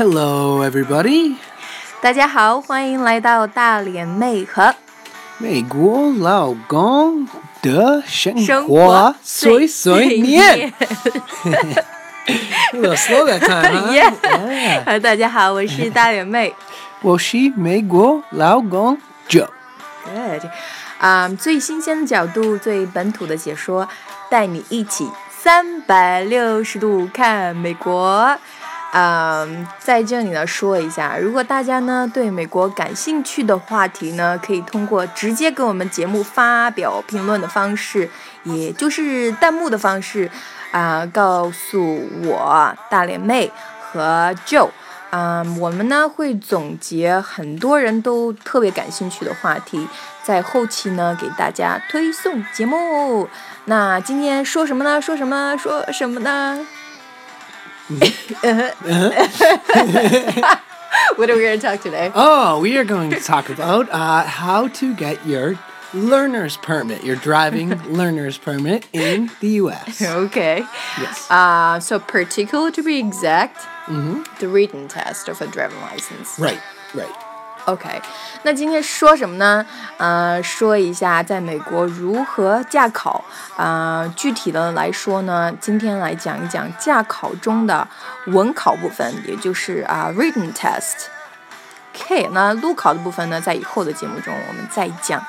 Hello, everybody. 大家好，欢迎来到大脸妹和美国老公的生生活活碎碎念。A little slow that time, huh? Yeah. Yeah. 呃，大家好，我是大脸妹。我是美国老公 Joe。 Good，啊、最新鲜的角度，最本土的解说，带你一起三百六十度看美国。 嗯，在这里呢说一下，如果大家呢对美国感兴趣的话题呢，可以通过直接给我们节目发表评论的方式，也就是弹幕的方式，啊、告诉我大脸妹和 Joe。嗯，我们呢会总结很多人都特别感兴趣的话题，在后期呢给大家推送节目。那今天说什么呢？说什么？说什么呢 What are we going to talk today? Oh, we are going to talk about uh, how to get your learner's permit, your driving learner's permit in the U.S. Okay. Yes. Uh, so particular to be exact, the written test of a driving license. Right, right. OK，那今天说什么呢？呃，说一下在美国如何驾考。啊、具体的来说呢，今天来讲一讲驾考中的文考部分，也就是啊、written test。K，那路考的部分呢，在以后的节目中我们再讲。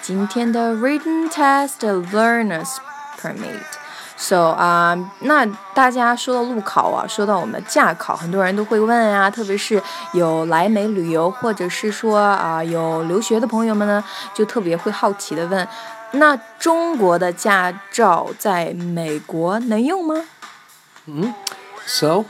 今天的 written test learners permit。So 啊、那大家说到路考啊，说到我们的驾考，很多人都会问啊，特别是有来美旅游或者是说啊、有留学的朋友们呢，就特别会好奇的问，那中国的驾照在美国能用吗 So,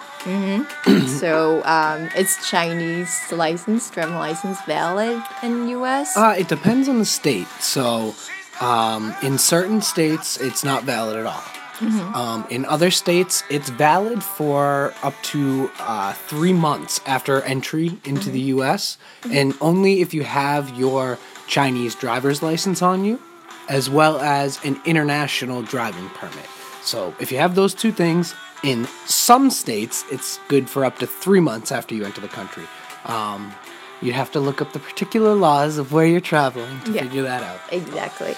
？So um, is Chinese license, driving license valid in U.S.? uh, it depends on the state. So, um, in certain states, it's not valid at all. Um, in other states, it's valid for up to uh, three months after entry into the U.S., and only if you have your Chinese driver's license on you, as well as an international driving permit. So, if you have those two things, in some states, it's good for up to three months after you enter the country. Um, you'd have to look up the particular laws of where you're traveling to Yeah. figure that out. Exactly.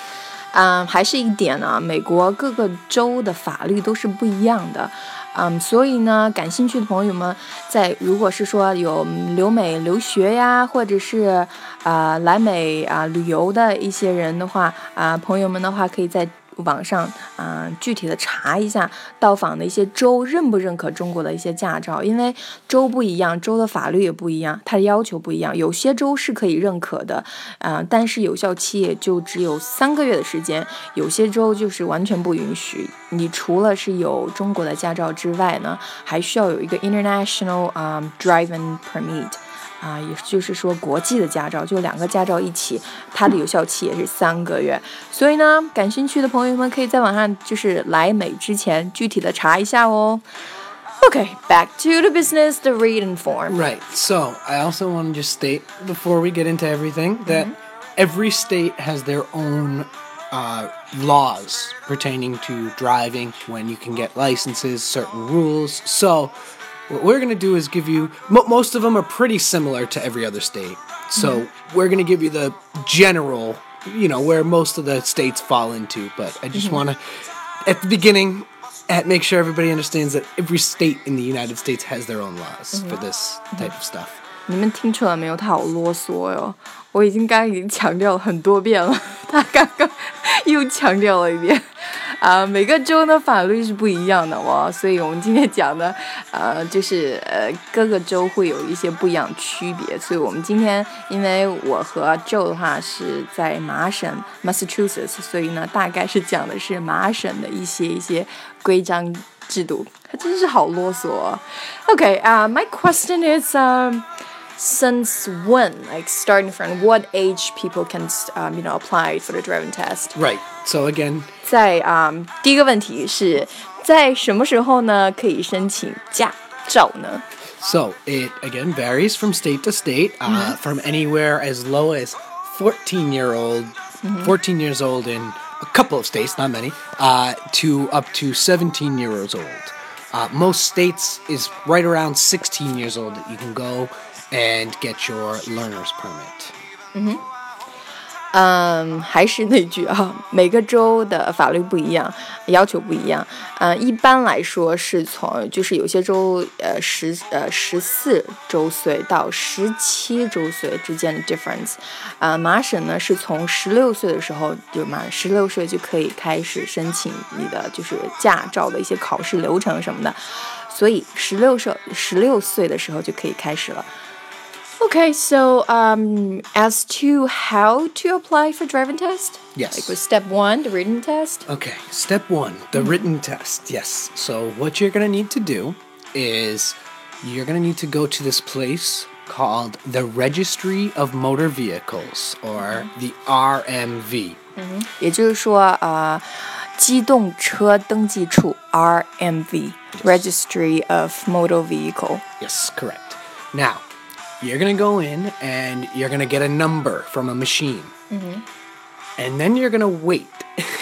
嗯，还是一点呢，美国各个州的法律都是不一样的，嗯，所以呢，感兴趣的朋友们，在如果是说有留美留学呀，或者是啊、来美啊、旅游的一些人的话啊、朋友们的话，可以在网上啊、具体的查一下到访的一些州认不认可中国的一些驾照，因为州不一样，州的法律也不一样，它的要求不一样。有些州是可以认可的，啊、但是有效期也就只有三个月的时间；有些州就是完全不允许。你除了是有中国的驾照之外呢，还需要有一个 international 啊、driving permit。啊，也就是说国际的驾照，就两个驾照一起，它的有效期也是三个月。所以呢，感兴趣的朋友们可以在网上就是来美之前具体的查一下哦。Okay, back to the business, the written form. Right. So I also want to just state before we get into everything that every state has their own uh, laws pertaining to driving, when you can get licenses, certain rules. So what we're going to do is give you mo- most of them are pretty similar to every other state. So we're going to give you the general, you know, where most of the states fall into. But I just want to, at the beginning, at make sure everybody understands that every state in the United States has their own laws for this type of stuff. 你们听出来没有？他好啰嗦哟！ 我已经刚刚已经强调了很多遍了，他刚刚又强调了一遍。啊、每个州的法律是不一样的哦，所以我们今天讲的，呃，就是呃各个州会有一些不一样区别。所以我们今天，因为我和 Joe 的话是在麻省 Massachusetts，所以呢，大概是讲的是麻省的一些一些规章制度。他真是好啰嗦、哦。Okay, uh, my question is, um, since when, like starting from what age people can, um, you know, apply for the driving test? Right. So again, 在啊、um, 第一个问题是在什么时候呢可以申请驾照呢？ so it again varies from state to state, uh, from anywhere as low as 14 year old, 14 years old in a couple of states, not many, uh, to up to 17 years old. uh, most states is right around 16 years old that you can go and get your learner's permit. 嗯嗯，还是那句啊，每个州的法律不一样，要求不一样。嗯，一般来说是从就是有些州呃十呃十四周岁到十七周岁之间的 difference。啊，麻省呢是从十六岁的时候就满十六岁就可以开始申请你的就是驾照的一些考试流程什么的，所以十六岁十六岁的时候就可以开始了。Okay, so um, as to how to apply for driving test, Yes. like with step one, the written test. Okay, step one, the written test. Yes. So, what you're going to need to do is you're going to need to go to this place called the Registry of Motor Vehicles, or the RMV. 也就是说，呃，机动车登记处 RMV Registry of Motor Vehicle。 Yes, correct. Now, you're going to go in and you're going to get a number from a machine. Mm-hmm. And then you're going to wait.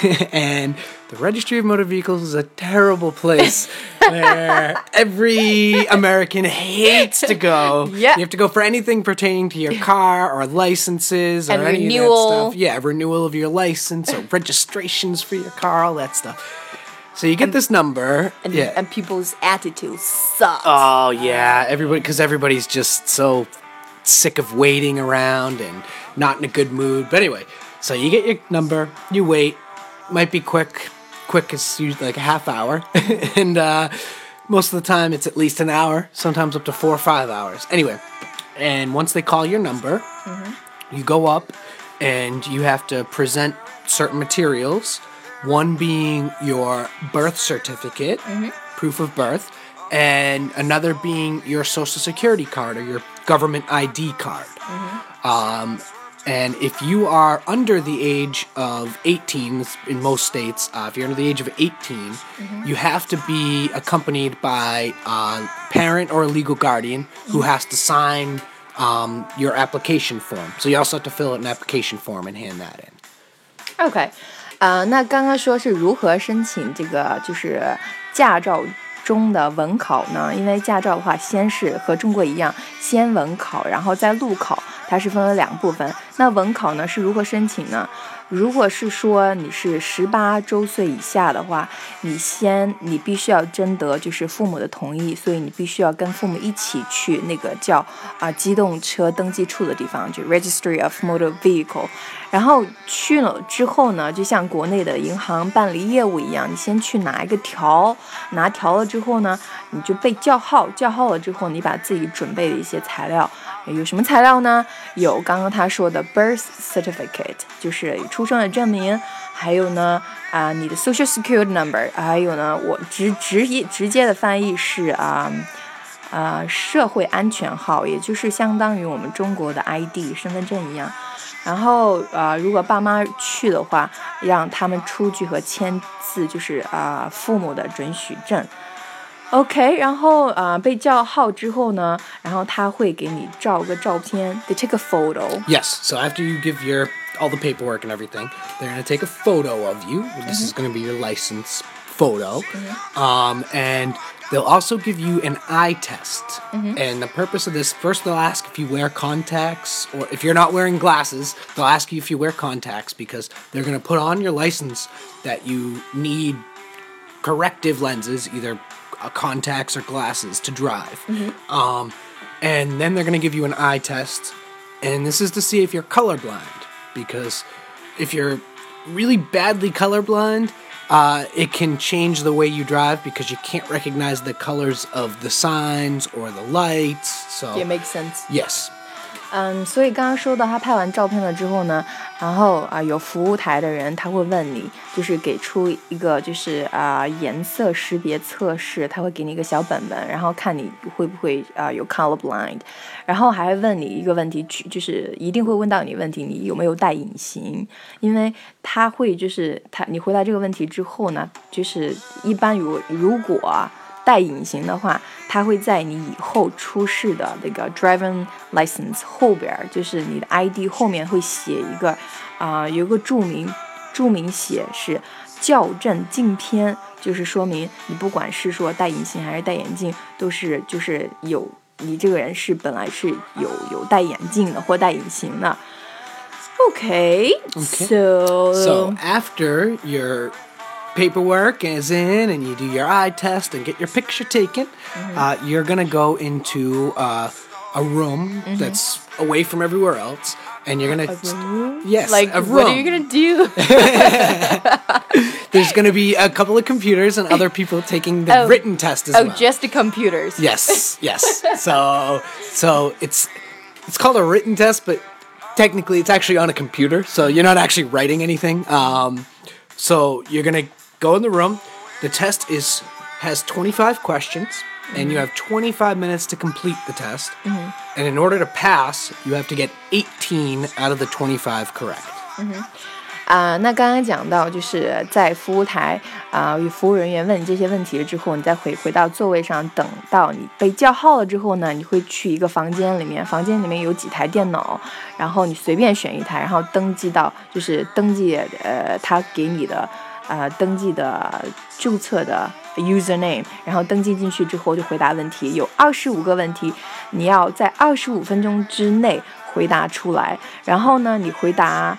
and the Registry of Motor Vehicles is a terrible place where every American hates to go. Yeah. You have to go for anything pertaining to your car or licenses And or any of that stuff. Yeah, renewal of your license or registrations for your car, all that stuff. So you get this number. And, yeah. and people's attitude sucks. Oh yeah, everybody because everybody's just so sick of waiting around and not in a good mood. But anyway, so you get your number, you wait. Might be quick. Quick is usually like a half hour, and uh, most of the time it's at least an hour. Sometimes up to four or five hours. Anyway, and once they call your number, you go up and you have to present certain materials. One being your birth certificate, proof of birth, and another being your social security card or your government ID card. Um, and if you are under the age of 18, in most states, uh, if you're under the age of 18, you have to be accompanied by a parent or a legal guardian who has to sign um, your application form. So you also have to fill out an application form and hand that in. OK，呃，那刚刚说是如何申请这个就是驾照中的文考呢？因为驾照的话，先是和中国一样，先文考，然后再路考，它是分为两部分。那文考呢是如何申请呢？如果是说你是十八周岁以下的话，你先你必须要征得就是父母的同意，所以你必须要跟父母一起去那个叫啊、机动车登记处的地方，就 Registry of Motor Vehicle。然后去了之后呢，就像国内的银行办理业务一样，你先去拿一个条，拿条了之后呢，你就被叫号，叫号了之后，你把自己准备的一些材料，有什么材料呢？有刚刚他说的 birth certificate，就是出生的证明，还有呢啊、你的 social security number，还有呢我直直接直接的翻译是啊。呃，社会安全号，也就是相当于我们中国的 ID 身份证一样。然后呃，如果爸妈去的话，让他们出具和签字，就是啊、父母的准许证。OK，然后呃被叫号之后呢，然后他会给你照个照片，they take a photo。 Yes. So after you give your all the paperwork and everything, they're gonna take a photo of you. This is gonna be your license photo, um, and they'll also give you an eye test. And the purpose of this, first they'll ask if you wear contacts, or if you're not wearing glasses, they'll ask you if you wear contacts because they're gonna put on your license that you need corrective lenses, either uh, contacts or glasses, to drive. Um, and then they're going to give you an eye test, and this is to see if you're colorblind. Because if you're really badly colorblind, uh, it can change the way you drive because you can't recognize the colors of the signs or the lights. So, It makes sense。yes. 嗯，所以刚刚说到他拍完照片了之后呢，然后啊、有服务台的人他会问你，就是给出一个就是啊、颜色识别测试，他会给你一个小本本，然后看你会不会啊、有 color blind，然后还会问你一个问题，去就是一定会问到你问题，你有没有戴隐形？因为他会就是他你回答这个问题之后呢，就是一般如如果戴隐形的话，它会在你以后出示的那个 driving license 后边儿，就是你的 ID 后面会写一个啊、有个注明注明写是校正镜片，就是说明你不管是说戴隐形还是戴眼镜，都是就是有你这个人是本来是有有戴眼镜的或戴隐形的。Okay, Okay. so So after your paperwork is in and you do your eye test and get your picture taken, Mm-hmm. uh, you're gonna go into uh, a room that's away from everywhere else, and you're gonna yes, like a what are you gonna do? There's gonna be a couple of computers and other people taking the Oh. written test as oh, well. just the computers. Yes, yes. So, so it's it's called a written test, but technically it's actually on a computer, so you're not actually writing anything. Um, so you're gonna go in the room. The test is has 25 questions, and you have 25 minutes to complete the test. And in order to pass, you have to get 18 out of the 25 correct. 啊、那刚刚讲到，就是在服务台啊、与服务人员问你这些问题了之后，你再回回到座位上，等到你被叫号了之后呢，你会去一个房间里面，房间里面有几台电脑，然后你随便选一台，然后登记到就是登记呃他给你的 呃登记的注册的 username，然后登记进去之后就回答问题，有二十五个问题，你要在二十五分钟之内回答出来，然后呢，你回答。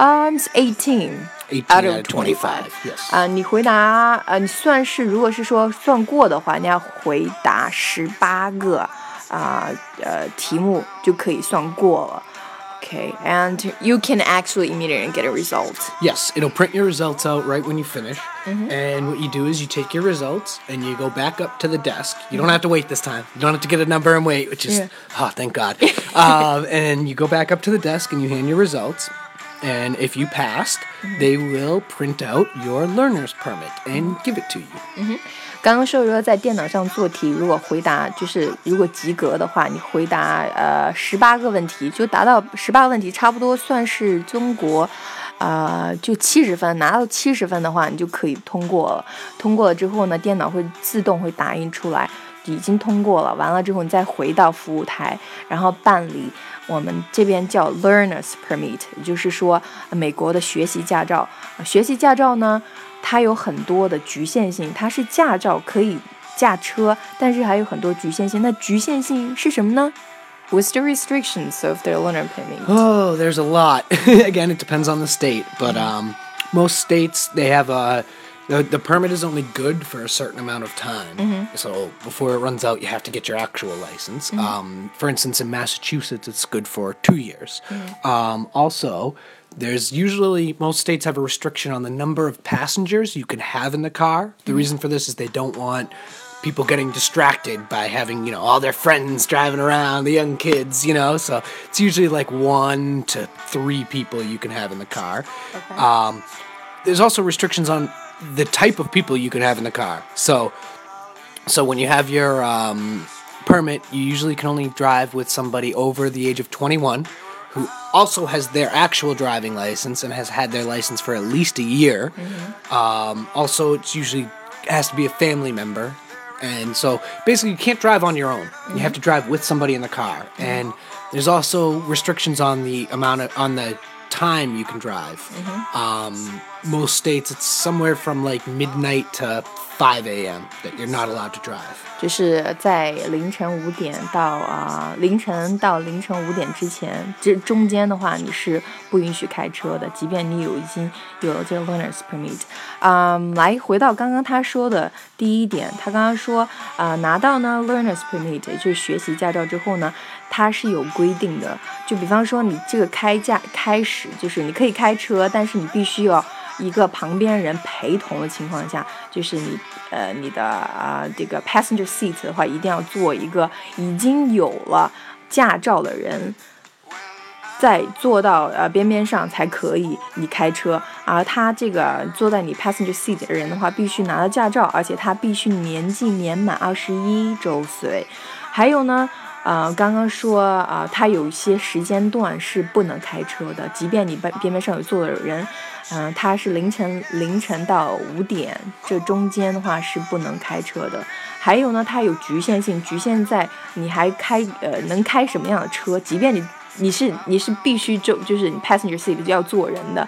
Um, eighteen 18 out of 25 25. Yes. 啊、你回答呃，你算是如果是说算过的话，你要回答十八个啊呃题目就可以算过了。Okay, and you can actually immediately get a result. Yes, it'll print your results out right when you finish. Mm-hmm. And what you do is you take your results and you go back up to the desk. You don't have to wait this time. You don't have to get a number and wait, which is, Yeah. oh, thank God. um, and you go back up to the desk and you hand your results. And if you passed, Mm-hmm. they will print out your learner's permit and give it to you. 刚刚说，如果在电脑上做题，如果回答就是如果及格的话，你回答呃十八个问题，就达到十八个问题，差不多算是中国，呃就七十分，拿到七十分的话，你就可以通过了。通过了之后呢，电脑会自动会打印出来，已经通过了。完了之后，你再回到服务台，然后办理我们这边叫 learners permit，也就是说美国的学习驾照。学习驾照呢，它有很多的局限性，它是驾照可以驾车，但是还有很多局限性。那局限性是什么呢？What's the restrictions of the learner permit? Oh, there's a lot. Again, it depends on the state, but um, most states they have a the, the permit is only good for a certain amount of time. So before it runs out, you have to get your actual license. Um, for instance, in Massachusetts, it's good for two years. Um, also. there's usually most states have a restriction on the number of passengers you can have in the car. The reason for this is they don't want people getting distracted by having you know all their friends driving around the young kids you know? So it's usually like one to three people you can have in the car. Um, there's also restrictions on the type of people you can have in the car. So so when you have your um, permit you usually can only drive with somebody over the age of 21 who also has their actual driving license and has had their license for at least a year. Um, also it's usually has to be a family member. And so basically you can't drive on your own. You have to drive with somebody in the car. And there's also restrictions on the amount of on the time you can drive. Um, most states it's somewhere from like midnight to 5 a.m that you're not allowed to drive 就是在凌晨五点到啊、凌晨到凌晨五点之前，这中间的话你是不允许开车的，即便你有已经有了这个 learners permit。啊、来回到刚刚他说的第一点，他刚刚说啊、拿到呢 learners permit，也就是学习驾照之后呢，它是有规定的，就比方说你这个开驾开始就是你可以开车，但是你必须要。 一个旁边人陪同的情况下，就是你呃你的啊、这个 passenger seat 的话，一定要坐一个已经有了驾照的人，在坐到呃边边上才可以你开车。而他这个坐在你 passenger seat 的人的话，必须拿到驾照，而且他必须年纪年满二十一周岁。还有呢。呃，刚刚说啊、呃，有一些时间段是不能开车的，即便你边边边上有坐的人，嗯、他是凌晨凌晨到五点这中间的话是不能开车的。还有呢，它有局限性，局限在你还开呃能开什么样的车，即便你你是你是必须就就是 passenger seat 就要坐人的，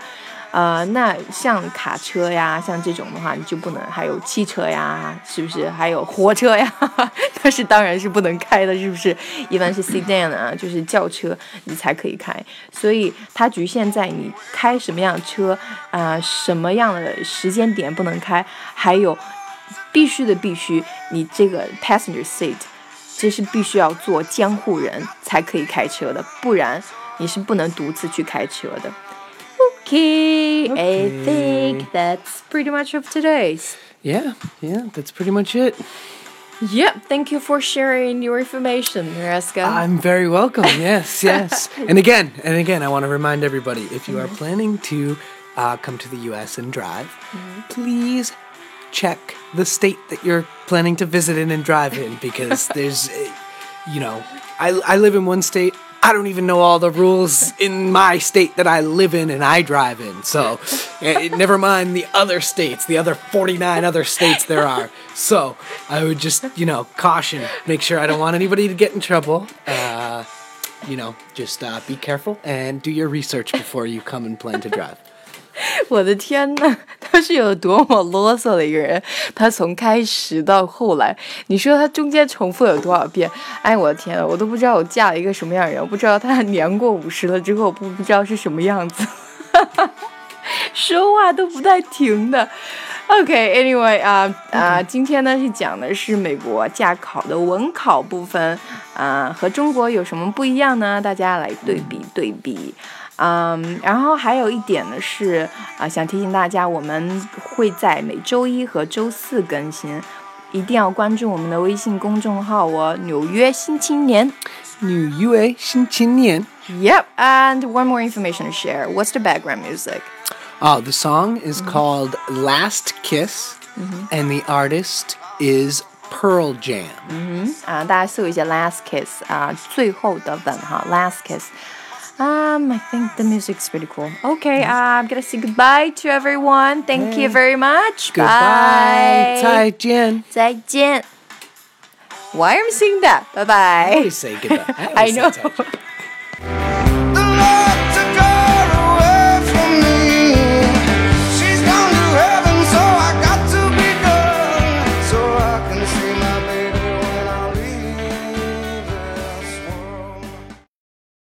呃，那像卡车呀，像这种的话，你就不能；还有汽车呀，是不是？还有火车呀，但是当然是不能开的，是不是？一般是 sedan 啊，就是轿车，你才可以开。所以它局限在你开什么样的车啊，什么样的时间点不能开，还有必须的必须，你这个 passenger seat 这是必须要做监护人才可以开车的，不然你是不能独自去开车的。Okay, I think that's pretty much of today's. Yeah, yeah, that's pretty much it. Yep, thank you for sharing your information, Raska. I'm very welcome. Yes, yes. and again, and again, I want to remind everybody if you are planning to uh, come to the U.S. and drive, please check the state that you're planning to visit in and drive in because there's, uh, you know, I, I live in one state. I don't even know all the rules in my state that I live in and I drive in. So, eh, never mind the other states, the other 49 other states there are. So, I would just, you know, caution, make sure I don't want anybody to get in trouble. Uh, you know, just uh, be careful and do your research before you come and plan to drive. 我的天呐， 他是有多么啰嗦的一个人！他从开始到后来，你说他中间重复有多少遍？哎，我的天，我都不知道我嫁了一个什么样的人，我不知道他年过五十了之后不不知道是什么样子，说话都不带停的。OK，Anyway 啊啊，今天呢是讲的是美国驾考的文考部分啊，和中国有什么不一样呢？大家来对比对比。嗯，然后还有一点呢是啊，想提醒大家，我们会在每周一和周四更新，一定要关注我们的微信公众号哦，《纽约新青年》。纽约新青年。Yep, and one more information to share. What's the background music? Oh, the song is called Last Kiss, and the artist is Pearl Jam. 啊，大家搜一下 Last Kiss 啊，最后的吻哈，Last Kiss。Um, I think the music's pretty cool. Okay, I'm gonna say goodbye to everyone. Thank you very much. Goodbye. Bye. 再见.再见. Why am I saying that? Bye I bye. always say goodbye. I always say know. 再见.